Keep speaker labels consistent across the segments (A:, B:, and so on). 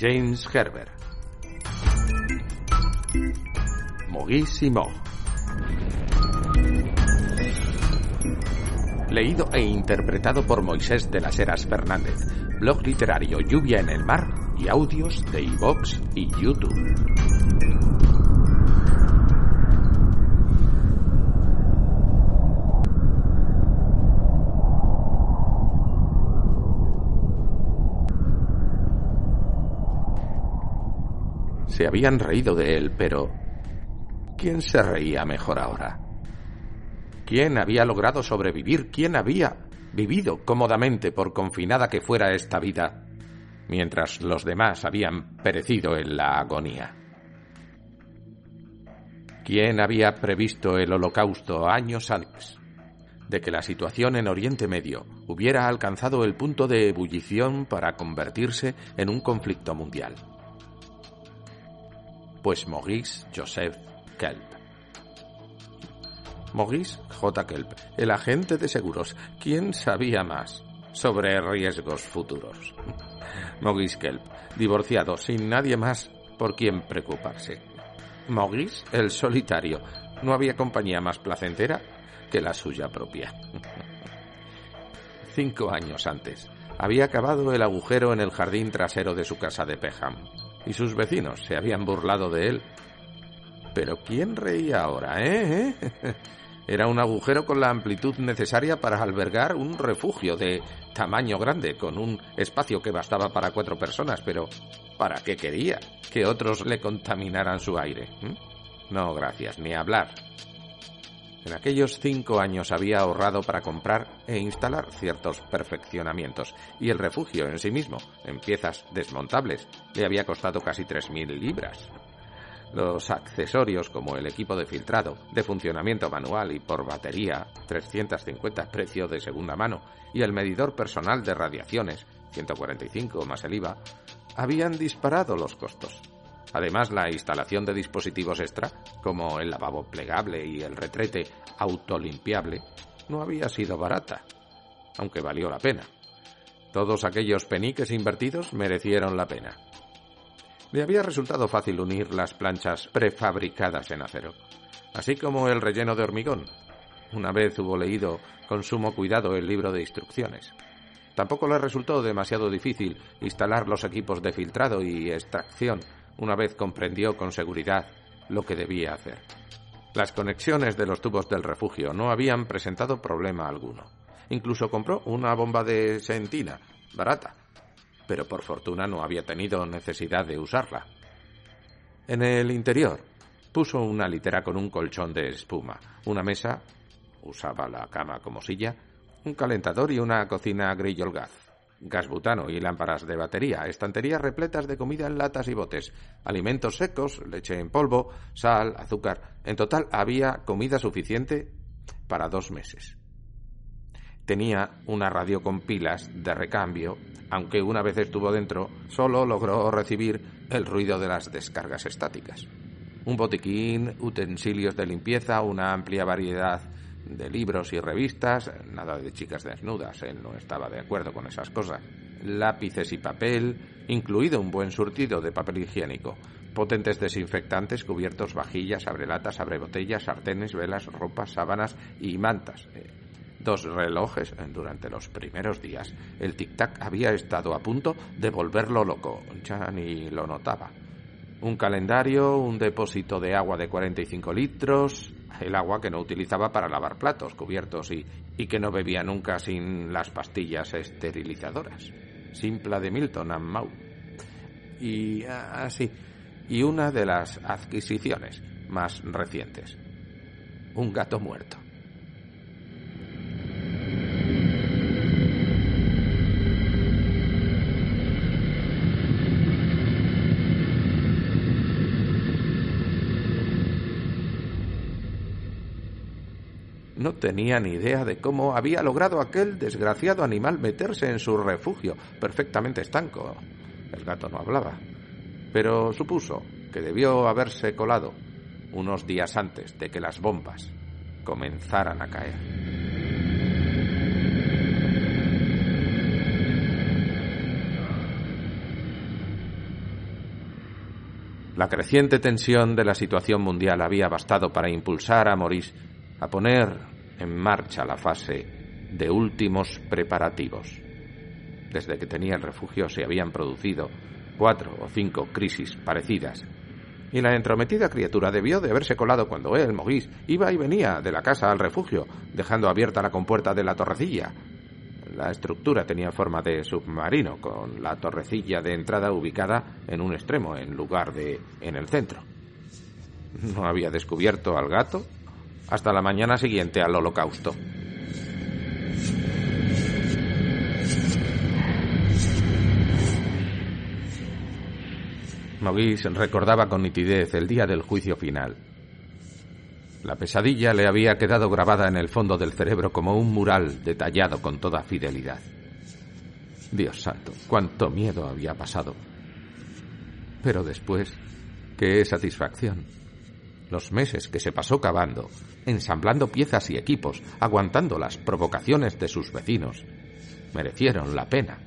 A: James Herbert. Maurice Mog. Leído e interpretado por Moisés de las Heras Fernández. Blog literario Lluvia en el Mar y audios de iVox y YouTube. Se habían reído de él, pero ¿quién se reía mejor ahora? ¿Quién había logrado sobrevivir? ¿Quién había vivido cómodamente por confinada que fuera esta vida, mientras los demás habían perecido en la agonía? ¿Quién había previsto el holocausto años antes de que la situación en Oriente Medio hubiera alcanzado el punto de ebullición para convertirse en un conflicto mundial? Pues Maurice Joseph Kelp. Maurice J. Kelp, el agente de seguros. ¿Quién sabía más sobre riesgos futuros? Maurice Kelp, divorciado, sin nadie más por quien preocuparse. Maurice, el solitario. No había compañía más placentera que la suya propia. Cinco años antes, había acabado el agujero en el jardín trasero de su casa de Peham y sus vecinos se habían burlado de él. Pero ¿quién reía ahora, eh? Era un agujero con la amplitud necesaria para albergar un refugio de tamaño grande, con un espacio que bastaba para cuatro personas, pero ¿para qué quería? ¿Que otros le contaminaran su aire? ¿Mm? No, gracias, ni hablar. En aquellos cinco años había ahorrado para comprar e instalar ciertos perfeccionamientos, y el refugio en sí mismo, en piezas desmontables, le había costado casi tres mil libras. Los accesorios como el equipo de filtrado, de funcionamiento manual y por batería, 350 precio de segunda mano, y el medidor personal de radiaciones, 145 más el IVA, habían disparado los costos. Además, la instalación de dispositivos extra, como el lavabo plegable y el retrete autolimpiable, no había sido barata, aunque valió la pena. Todos aquellos peniques invertidos merecieron la pena. Le había resultado fácil unir las planchas prefabricadas en acero, así como el relleno de hormigón, una vez hubo leído con sumo cuidado el libro de instrucciones. Tampoco le resultó demasiado difícil instalar los equipos de filtrado y extracción una vez comprendió con seguridad lo que debía hacer. Las conexiones de los tubos del refugio no habían presentado problema alguno. Incluso compró una bomba de sentina, barata, pero por fortuna no había tenido necesidad de usarla. En el interior puso una litera con un colchón de espuma, una mesa, usaba la cama como silla, un calentador y una cocina grillol gas butano y lámparas de batería, estanterías repletas de comida en latas y botes, alimentos secos, leche en polvo, sal, azúcar. En total había comida suficiente para dos meses. Tenía una radio con pilas de recambio, aunque una vez estuvo dentro, solo logró recibir el ruido de las descargas estáticas. Un botiquín, utensilios de limpieza, una amplia variedad de libros y revistas, nada de chicas desnudas, él no estaba de acuerdo con esas cosas. Lápices y papel, incluido un buen surtido de papel higiénico, potentes desinfectantes, cubiertos, vajillas, abrelatas, abrebotellas, sartenes, velas, ropas, sábanas y mantas. Eh, dos relojes durante los primeros días. El tic-tac había estado a punto de volverlo loco, ya ni lo notaba. Un calendario, un depósito de agua de 45 litros, el agua que no utilizaba para lavar platos, cubiertos y, que no bebía nunca sin las pastillas esterilizadoras. Simpla de Milton and Mau. Y así. Ah, y una de las adquisiciones más recientes. Un gato muerto. Tenía ni idea de cómo había logrado aquel desgraciado animal meterse en su refugio, perfectamente estanco. El gato no hablaba, pero supuso que debió haberse colado unos días antes de que las bombas comenzaran a caer. La creciente tensión de la situación mundial había bastado para impulsar a Maurice a poner en marcha la fase de últimos preparativos. Desde que tenía el refugio se habían producido cuatro o cinco crisis parecidas, y la entrometida criatura debió de haberse colado cuando él, Maurice, iba y venía de la casa al refugio, dejando abierta la compuerta de la torrecilla, la estructura tenía forma de submarino, con la torrecilla de entrada ubicada en un extremo en lugar de en el centro. No había descubierto al gato hasta la mañana siguiente al holocausto. Maurice recordaba con nitidez el día del juicio final la pesadilla le había quedado grabada en el fondo del cerebro como un mural detallado con toda fidelidad. Dios santo, cuánto miedo había pasado. Pero después, qué satisfacción. Los meses que se pasó cavando, ensamblando piezas y equipos, aguantando las provocaciones de sus vecinos, merecieron la pena.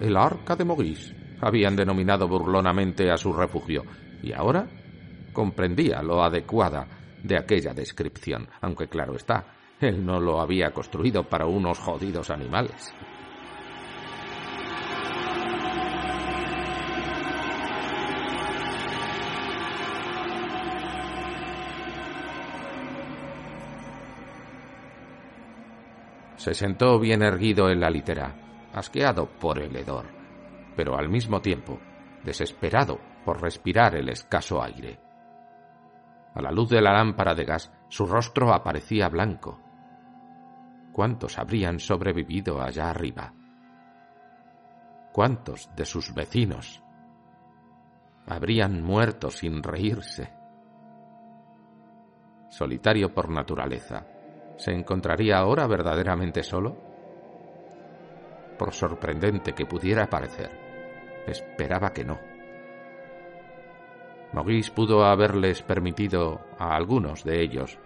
A: El arca de Maurice habían denominado burlonamente a su refugio, y ahora comprendía lo adecuada de aquella descripción, aunque claro está, él no lo había construido para unos jodidos animales. Se sentó bien erguido en la litera, asqueado por el hedor, pero al mismo tiempo desesperado por respirar el escaso aire. A la luz de la lámpara de gas, su rostro aparecía blanco. ¿Cuántos habrían sobrevivido allá arriba? ¿Cuántos de sus vecinos habrían muerto sin reírse? Solitario por naturaleza, ¿se encontraría ahora verdaderamente solo? Por sorprendente que pudiera parecer, esperaba que no. Maurice pudo haberles permitido a algunos de ellos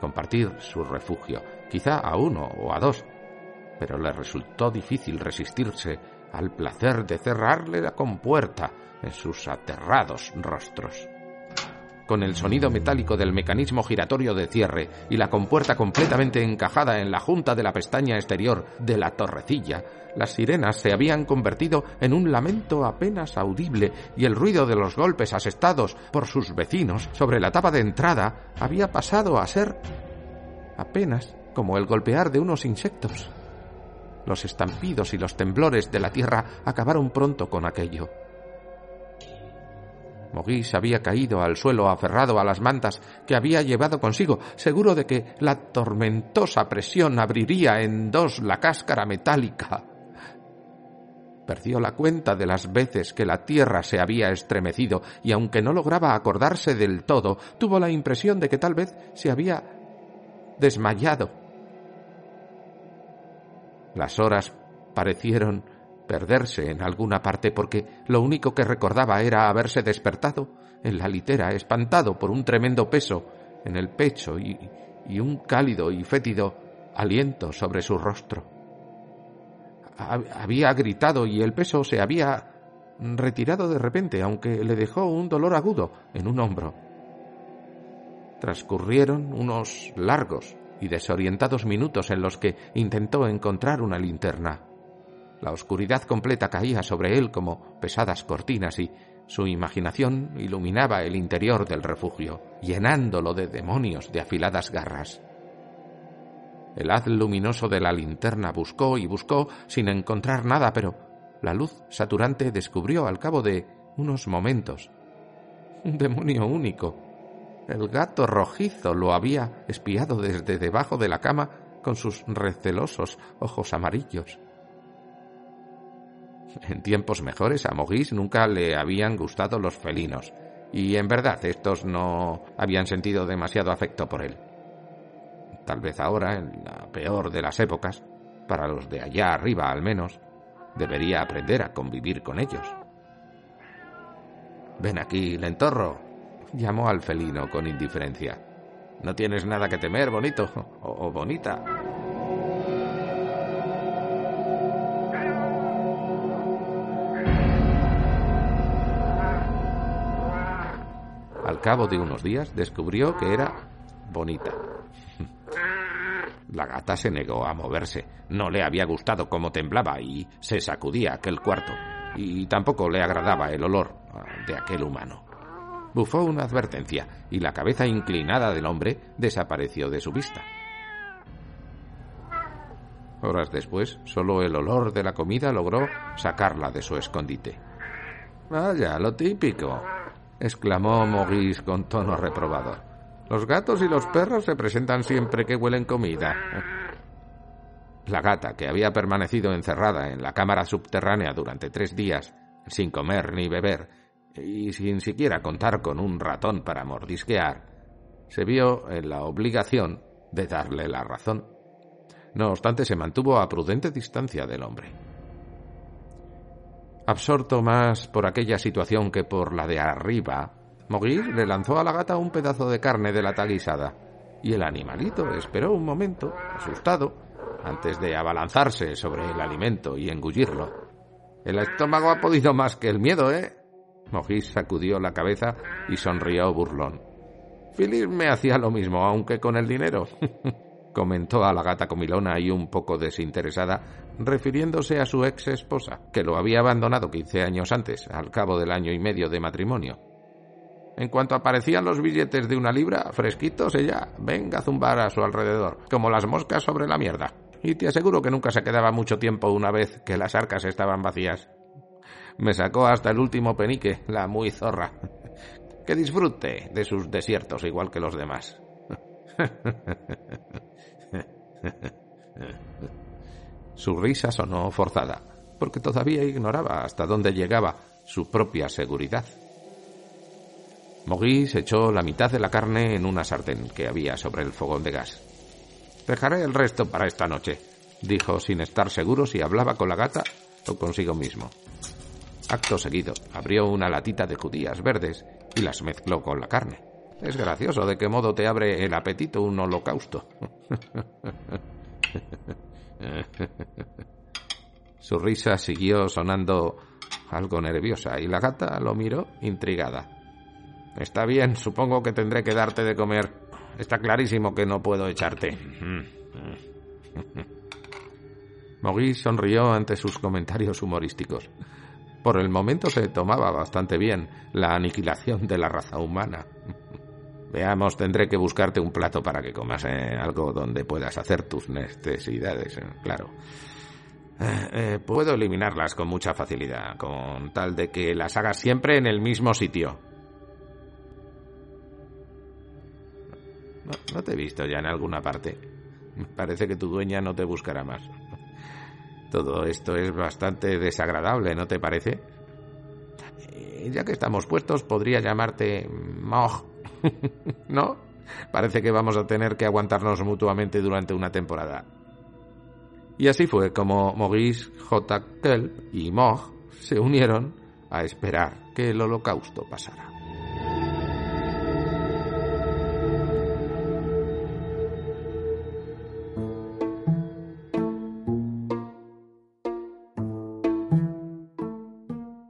A: compartir su refugio, quizá a uno o a dos, pero le resultó difícil resistirse al placer de cerrarle la compuerta en sus aterrados rostros con el sonido metálico del mecanismo giratorio de cierre y la compuerta completamente encajada en la junta de la pestaña exterior de la torrecilla, las sirenas se habían convertido en un lamento apenas audible y el ruido de los golpes asestados por sus vecinos sobre la tapa de entrada había pasado a ser apenas como el golpear de unos insectos. Los estampidos y los temblores de la tierra acabaron pronto con aquello. Maurice había caído al suelo aferrado a las mantas que había llevado consigo, seguro de que la tormentosa presión abriría en dos la cáscara metálica. Perdió la cuenta de las veces que la tierra se había estremecido y aunque no lograba acordarse del todo, tuvo la impresión de que tal vez se había desmayado. Las horas parecieron perderse en alguna parte porque lo único que recordaba era haberse despertado en la litera, espantado por un tremendo peso en el pecho y, y un cálido y fétido aliento sobre su rostro. Había gritado y el peso se había retirado de repente, aunque le dejó un dolor agudo en un hombro. Transcurrieron unos largos y desorientados minutos en los que intentó encontrar una linterna. La oscuridad completa caía sobre él como pesadas cortinas y su imaginación iluminaba el interior del refugio, llenándolo de demonios de afiladas garras. El haz luminoso de la linterna buscó y buscó sin encontrar nada, pero la luz saturante descubrió al cabo de unos momentos un demonio único. El gato rojizo lo había espiado desde debajo de la cama con sus recelosos ojos amarillos. En tiempos mejores a Maurice nunca le habían gustado los felinos, y en verdad estos no habían sentido demasiado afecto por él. tal vez ahora, en la peor de las épocas, para los de allá arriba al menos, debería aprender a convivir con ellos. Ven aquí, lentorro, llamó al felino con indiferencia. No tienes nada que temer, bonito o, o bonita. Al cabo de unos días descubrió que era bonita. La gata se negó a moverse. No le había gustado cómo temblaba y se sacudía aquel cuarto. Y tampoco le agradaba el olor de aquel humano. Bufó una advertencia y la cabeza inclinada del hombre desapareció de su vista. Horas después, solo el olor de la comida logró sacarla de su escondite. Vaya, lo típico, exclamó Maurice con tono reprobador. Los gatos y los perros se presentan siempre que huelen comida. La gata, que había permanecido encerrada en la cámara subterránea durante tres días, sin comer ni beber, y sin siquiera contar con un ratón para mordisquear, se vio en la obligación de darle la razón. No obstante, se mantuvo a prudente distancia del hombre. Absorto más por aquella situación que por la de arriba, Maurice le lanzó a la gata un pedazo de carne de la taguisada, y el animalito esperó un momento, asustado, antes de abalanzarse sobre el alimento y engullirlo. El estómago ha podido más que el miedo, ¿eh? Mogis sacudió la cabeza y sonrió burlón. Philip me hacía lo mismo, aunque con el dinero. comentó a la gata comilona y un poco desinteresada, refiriéndose a su ex esposa, que lo había abandonado quince años antes, al cabo del año y medio de matrimonio. En cuanto aparecían los billetes de una libra, fresquitos, ella venga a zumbar a su alrededor, como las moscas sobre la mierda. Y te aseguro que nunca se quedaba mucho tiempo una vez que las arcas estaban vacías. Me sacó hasta el último penique, la muy zorra. Que disfrute de sus desiertos igual que los demás. Su risa sonó forzada, porque todavía ignoraba hasta dónde llegaba su propia seguridad. Maurice echó la mitad de la carne en una sartén que había sobre el fogón de gas. Dejaré el resto para esta noche, dijo sin estar seguro si hablaba con la gata o consigo mismo. Acto seguido, abrió una latita de judías verdes y las mezcló con la carne. Es gracioso de qué modo te abre el apetito un holocausto. Su risa siguió sonando algo nerviosa y la gata lo miró intrigada. Está bien, supongo que tendré que darte de comer. Está clarísimo que no puedo echarte. Maurice sonrió ante sus comentarios humorísticos. Por el momento se tomaba bastante bien la aniquilación de la raza humana. Veamos, tendré que buscarte un plato para que comas eh, algo donde puedas hacer tus necesidades, eh, claro. Eh, puedo eliminarlas con mucha facilidad, con tal de que las hagas siempre en el mismo sitio. No, te he visto ya en alguna parte. Parece que tu dueña no te buscará más. Todo esto es bastante desagradable, ¿no te parece? Ya que estamos puestos, podría llamarte Mog. ¿No? Parece que vamos a tener que aguantarnos mutuamente durante una temporada. Y así fue como Maurice J. Kelp y Mog se unieron a esperar que el holocausto pasara.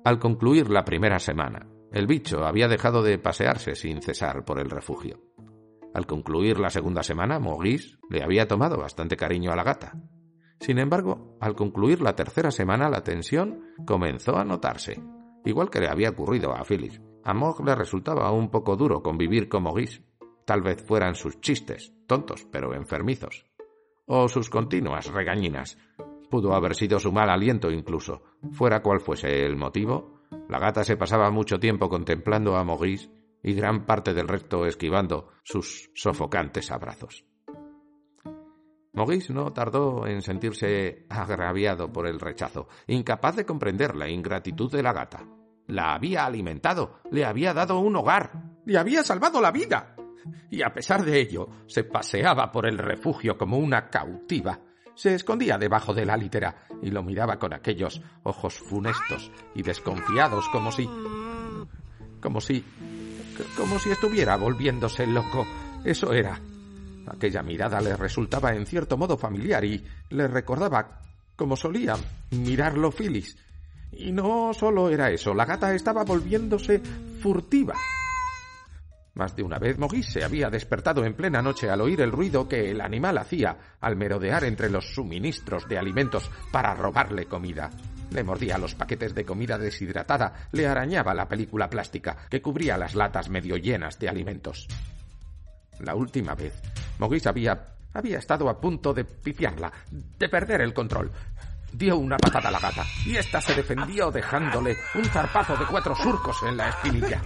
A: Al concluir la primera semana, el bicho había dejado de pasearse sin cesar por el refugio. Al concluir la segunda semana, Maurice le había tomado bastante cariño a la gata. Sin embargo, al concluir la tercera semana, la tensión comenzó a notarse, igual que le había ocurrido a Phyllis. A Mog le resultaba un poco duro convivir con Maurice. Tal vez fueran sus chistes, tontos pero enfermizos, o sus continuas regañinas, Pudo haber sido su mal aliento incluso. Fuera cual fuese el motivo, la gata se pasaba mucho tiempo contemplando a Maurice y gran parte del resto esquivando sus sofocantes abrazos. Maurice no tardó en sentirse agraviado por el rechazo, incapaz de comprender la ingratitud de la gata. La había alimentado, le había dado un hogar, le había salvado la vida. Y a pesar de ello, se paseaba por el refugio como una cautiva. Se escondía debajo de la litera y lo miraba con aquellos ojos funestos y desconfiados como si... como si... como si estuviera volviéndose loco. Eso era. Aquella mirada le resultaba en cierto modo familiar y le recordaba como solía mirarlo Phyllis. Y no solo era eso, la gata estaba volviéndose furtiva. Más de una vez Mogis se había despertado en plena noche al oír el ruido que el animal hacía al merodear entre los suministros de alimentos para robarle comida. Le mordía los paquetes de comida deshidratada, le arañaba la película plástica que cubría las latas medio llenas de alimentos. La última vez, Mogis había, había estado a punto de pifiarla, de perder el control. Dio una patada a la gata y ésta se defendió dejándole un zarpazo de cuatro surcos en la espinilla.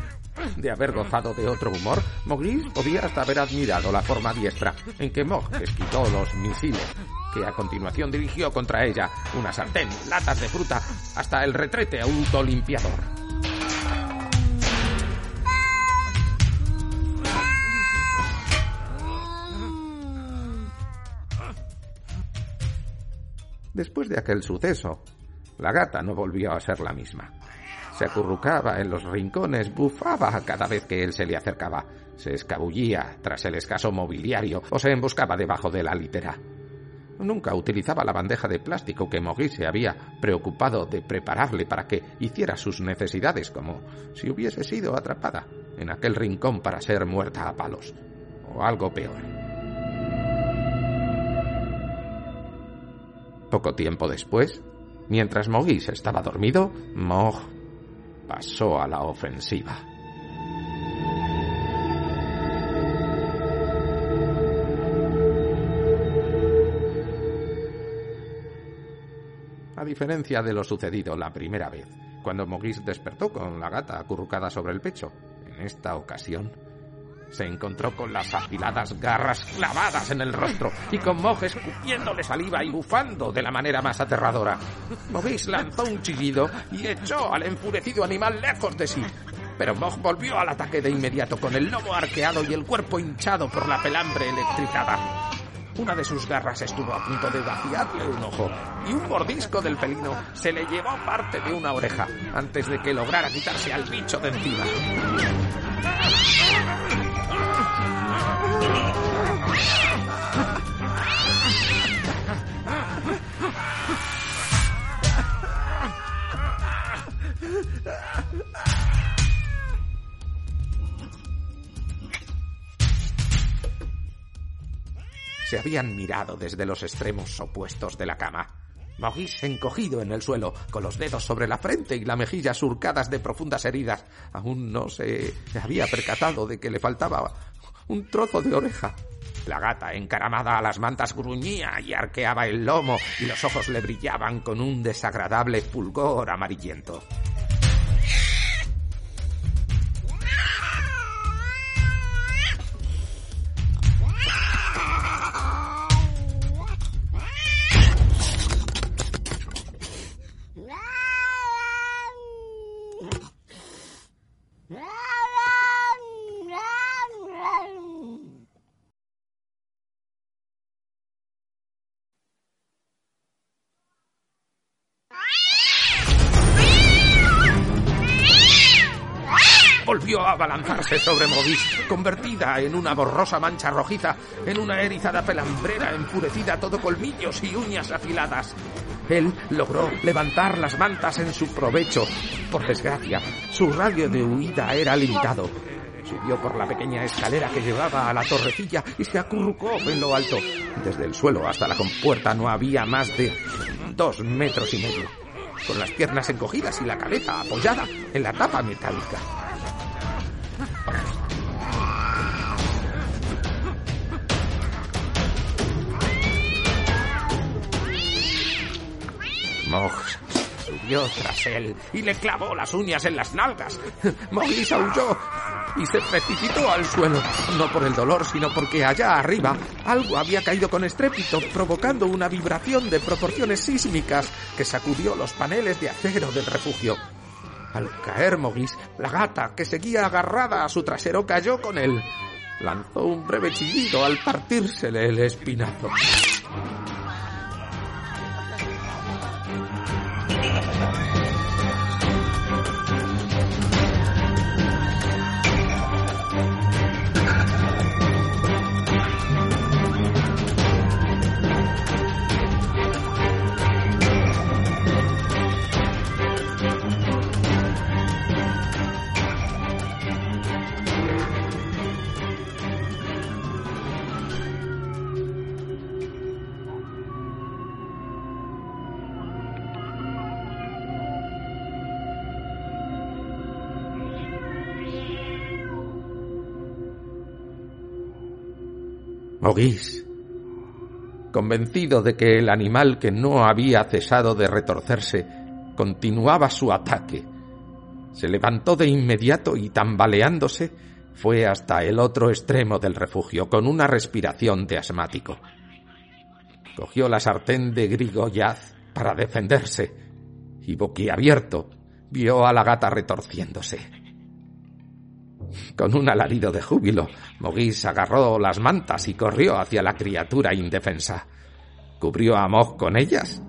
A: De haber gozado de otro humor, Mogis podía hasta haber admirado la forma diestra en que Mog quitó los misiles, que a continuación dirigió contra ella una sartén, latas de fruta, hasta el retrete autolimpiador. Después de aquel suceso, la gata no volvió a ser la misma. Se acurrucaba en los rincones, bufaba cada vez que él se le acercaba, se escabullía tras el escaso mobiliario o se emboscaba debajo de la litera. Nunca utilizaba la bandeja de plástico que Mogui se había preocupado de prepararle para que hiciera sus necesidades, como si hubiese sido atrapada en aquel rincón para ser muerta a palos, o algo peor. Poco tiempo después, mientras Mogis estaba dormido, Mog pasó a la ofensiva. A diferencia de lo sucedido la primera vez, cuando Mogis despertó con la gata acurrucada sobre el pecho, en esta ocasión se encontró con las afiladas garras clavadas en el rostro y con Mog escupiéndole saliva y bufando de la manera más aterradora. Mogis lanzó un chillido y echó al enfurecido animal lejos de sí. Pero Mog volvió al ataque de inmediato con el lomo arqueado y el cuerpo hinchado por la pelambre electrificada. Una de sus garras estuvo a punto de vaciarle un ojo y un mordisco del felino se le llevó parte de una oreja antes de que lograra quitarse al bicho de encima. Se habían mirado desde los extremos opuestos de la cama. Maurice encogido en el suelo, con los dedos sobre la frente y la mejilla surcadas de profundas heridas, aún no se había percatado de que le faltaba un trozo de oreja. La gata, encaramada a las mantas, gruñía y arqueaba el lomo y los ojos le brillaban con un desagradable fulgor amarillento. Abalanzarse sobre Movis, convertida en una borrosa mancha rojiza, en una erizada pelambrera enfurecida, todo colmillos y uñas afiladas. Él logró levantar las mantas en su provecho. Por desgracia, su radio de huida era limitado. Subió por la pequeña escalera que llevaba a la torrecilla y se acurrucó en lo alto. Desde el suelo hasta la compuerta no había más de dos metros y medio, con las piernas encogidas y la cabeza apoyada en la tapa metálica. Mog subió tras él y le clavó las uñas en las nalgas. Mowgli aulló y se precipitó al suelo, no por el dolor, sino porque allá arriba algo había caído con estrépito, provocando una vibración de proporciones sísmicas que sacudió los paneles de acero del refugio. Al caer Mogis, la gata, que seguía agarrada a su trasero, cayó con él. lanzó un breve chillido al partírsele el espinazo. Mogis, convencido de que el animal que no había cesado de retorcerse continuaba su ataque, se levantó de inmediato y tambaleándose fue hasta el otro extremo del refugio con una respiración de asmático. Cogió la sartén de Grigoyaz para defenderse y boquiabierto vio a la gata retorciéndose. Con un alarido de júbilo, Mogis agarró las mantas y corrió hacia la criatura indefensa. Cubrió a Mog con ellas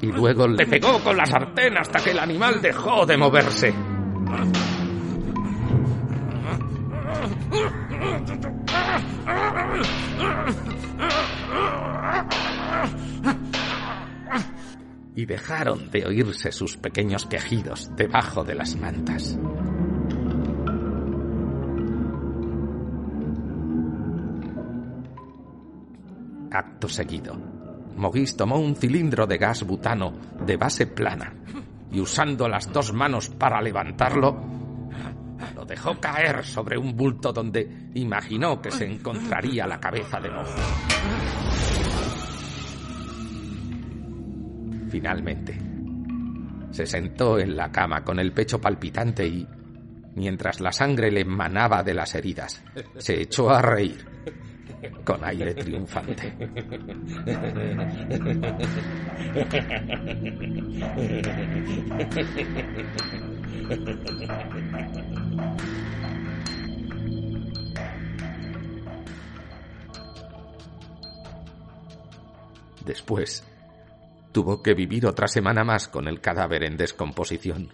A: y luego le pegó con la sartén hasta que el animal dejó de moverse. Y dejaron de oírse sus pequeños quejidos debajo de las mantas. Acto seguido, Mogis tomó un cilindro de gas butano de base plana y usando las dos manos para levantarlo, lo dejó caer sobre un bulto donde imaginó que se encontraría la cabeza de Mojo. Finalmente, se sentó en la cama con el pecho palpitante y, mientras la sangre le manaba de las heridas, se echó a reír con aire triunfante. Después, tuvo que vivir otra semana más con el cadáver en descomposición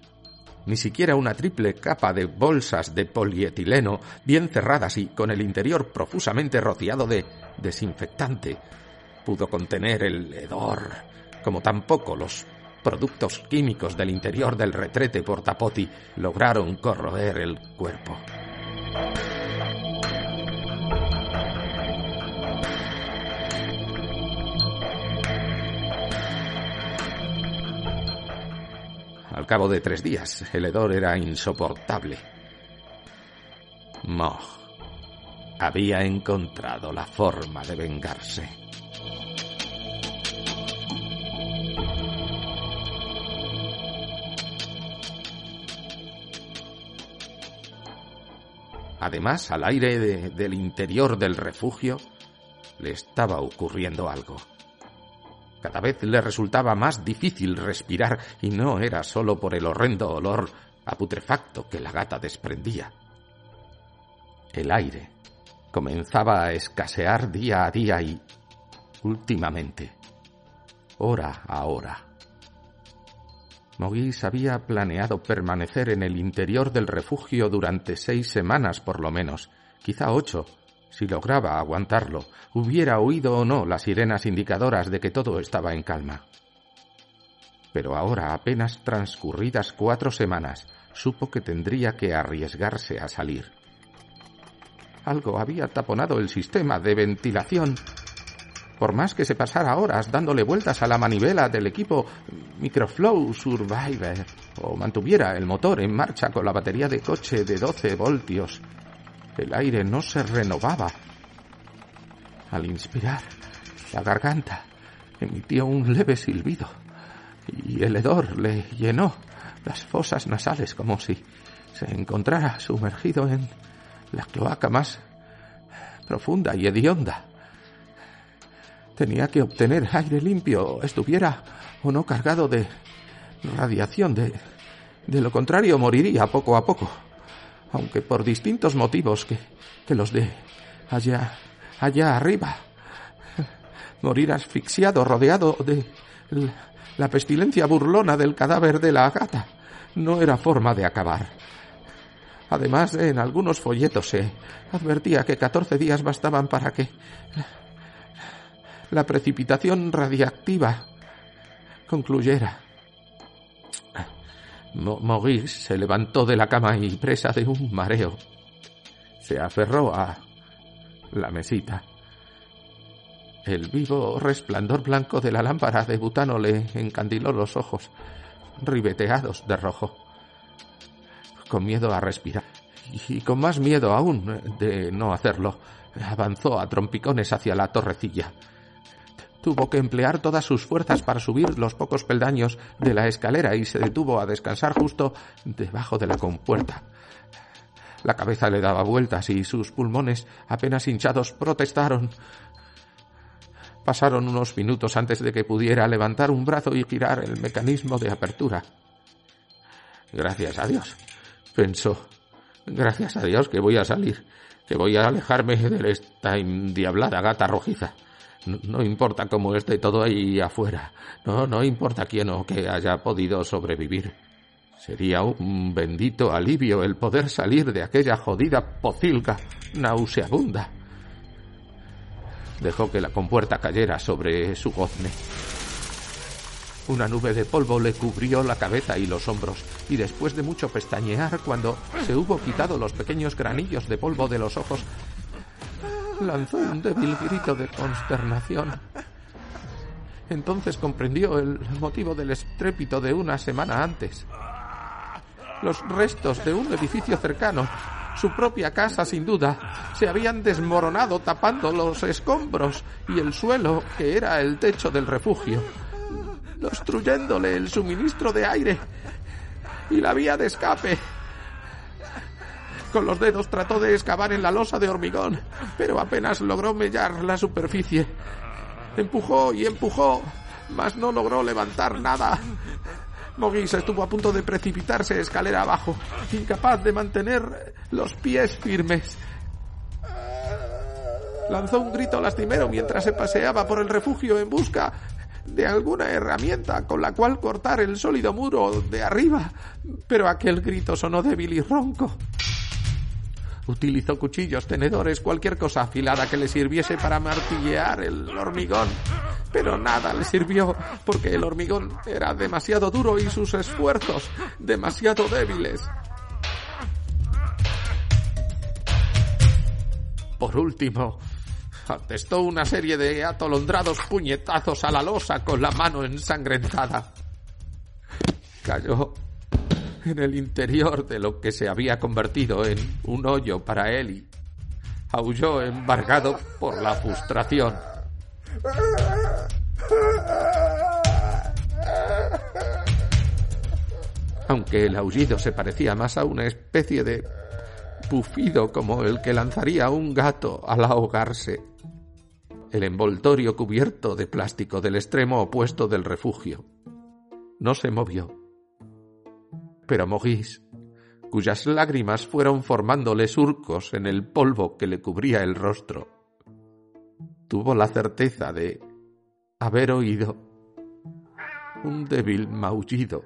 A: ni siquiera una triple capa de bolsas de polietileno bien cerradas y con el interior profusamente rociado de desinfectante pudo contener el hedor, como tampoco los productos químicos del interior del retrete portapoti lograron corroer el cuerpo. Al cabo de tres días, el hedor era insoportable. Mog había encontrado la forma de vengarse. Además, al aire del interior del refugio le estaba ocurriendo algo. Cada vez le resultaba más difícil respirar y no era solo por el horrendo olor a putrefacto que la gata desprendía. El aire comenzaba a escasear día a día y, últimamente, hora a hora. Mogis había planeado permanecer en el interior del refugio durante seis semanas por lo menos, quizá ocho, si lograba aguantarlo, hubiera oído o no las sirenas indicadoras de que todo estaba en calma. Pero ahora, apenas transcurridas cuatro semanas, supo que tendría que arriesgarse a salir. Algo había taponado el sistema de ventilación. Por más que se pasara horas dándole vueltas a la manivela del equipo Microflow Survivor o mantuviera el motor en marcha con la batería de coche de 12 voltios, el aire no se renovaba. Al inspirar, la garganta emitió un leve silbido y el hedor le llenó las fosas nasales como si se encontrara sumergido en la cloaca más profunda y hedionda. Tenía que obtener aire limpio, estuviera o no cargado de radiación, de, de lo contrario moriría poco a poco. Aunque por distintos motivos que, que los de allá, allá arriba. Morir asfixiado, rodeado de la pestilencia burlona del cadáver de la gata. No era forma de acabar. Además, en algunos folletos se advertía que catorce días bastaban para que la precipitación radiactiva concluyera. Maurice se levantó de la cama y presa de un mareo. Se aferró a la mesita. El vivo resplandor blanco de la lámpara de butano le encandiló los ojos, ribeteados de rojo. Con miedo a respirar, y con más miedo aún de no hacerlo, avanzó a trompicones hacia la torrecilla. Tuvo que emplear todas sus fuerzas para subir los pocos peldaños de la escalera y se detuvo a descansar justo debajo de la compuerta. La cabeza le daba vueltas y sus pulmones, apenas hinchados, protestaron. Pasaron unos minutos antes de que pudiera levantar un brazo y girar el mecanismo de apertura. Gracias a Dios, pensó. Gracias a Dios que voy a salir, que voy a alejarme de esta endiablada gata rojiza. No, importa cómo esté todo ahí afuera. No, no importa quién o que haya podido sobrevivir. Sería un bendito alivio el poder salir de aquella jodida pocilga nauseabunda. Dejó que la compuerta cayera sobre su gozne. Una nube de polvo le cubrió la cabeza y los hombros, y después de mucho pestañear, cuando se hubo quitado los pequeños granillos de polvo de los ojos, lanzó un débil grito de consternación. Entonces comprendió el motivo del estrépito de una semana antes. Los restos de un edificio cercano, su propia casa sin duda, se habían desmoronado tapando los escombros y el suelo que era el techo del refugio, destruyéndole el suministro de aire y la vía de escape. Con los dedos trató de excavar en la losa de hormigón, pero apenas logró mellar la superficie. Empujó y empujó, mas no logró levantar nada. Mogis estuvo a punto de precipitarse escalera abajo, incapaz de mantener los pies firmes. Lanzó un grito lastimero mientras se paseaba por el refugio en busca de alguna herramienta con la cual cortar el sólido muro de arriba, pero aquel grito sonó débil y ronco. Utilizó cuchillos, tenedores, cualquier cosa afilada que le sirviese para martillear el hormigón. Pero nada le sirvió porque el hormigón era demasiado duro y sus esfuerzos demasiado débiles. Por último, atestó una serie de atolondrados puñetazos a la losa con la mano ensangrentada. Cayó en el interior de lo que se había convertido en un hoyo para y aulló embargado por la frustración. Aunque el aullido se parecía más a una especie de bufido como el que lanzaría un gato al ahogarse. El envoltorio cubierto de plástico del extremo opuesto del refugio no se movió pero Maurice, cuyas lágrimas fueron formándole surcos en el polvo que le cubría el rostro, tuvo la certeza de haber oído un débil maullido.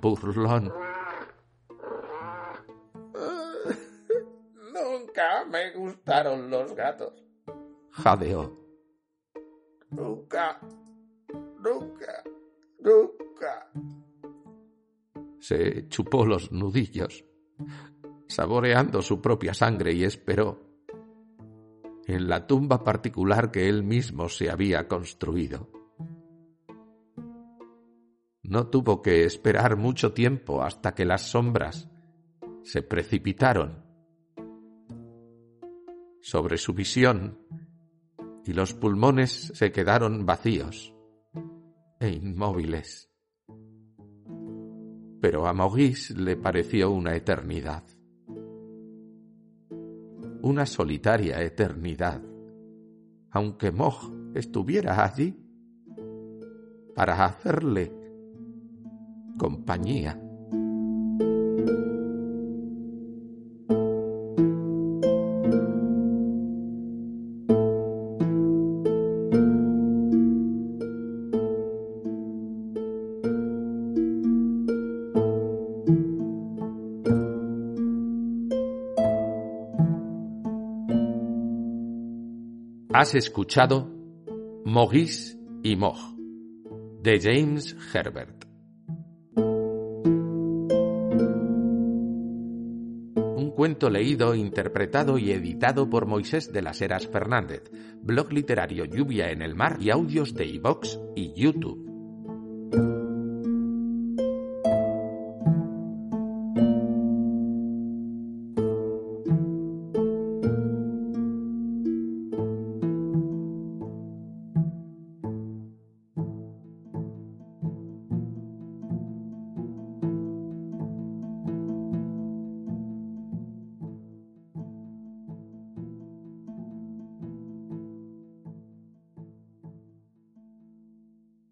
A: Burlón.
B: Nunca me gustaron los gatos.
A: Jadeó.
B: Nunca, nunca, nunca.
A: Se chupó los nudillos, saboreando su propia sangre y esperó en la tumba particular que él mismo se había construido. No tuvo que esperar mucho tiempo hasta que las sombras se precipitaron sobre su visión y los pulmones se quedaron vacíos e inmóviles pero a Maurice le pareció una eternidad. Una solitaria eternidad, aunque Mog estuviera allí para hacerle compañía. Has escuchado Mogis y Mog de James Herbert. Un cuento leído, interpretado y editado por Moisés de las Heras Fernández, blog literario Lluvia en el Mar y audios de iVox y YouTube.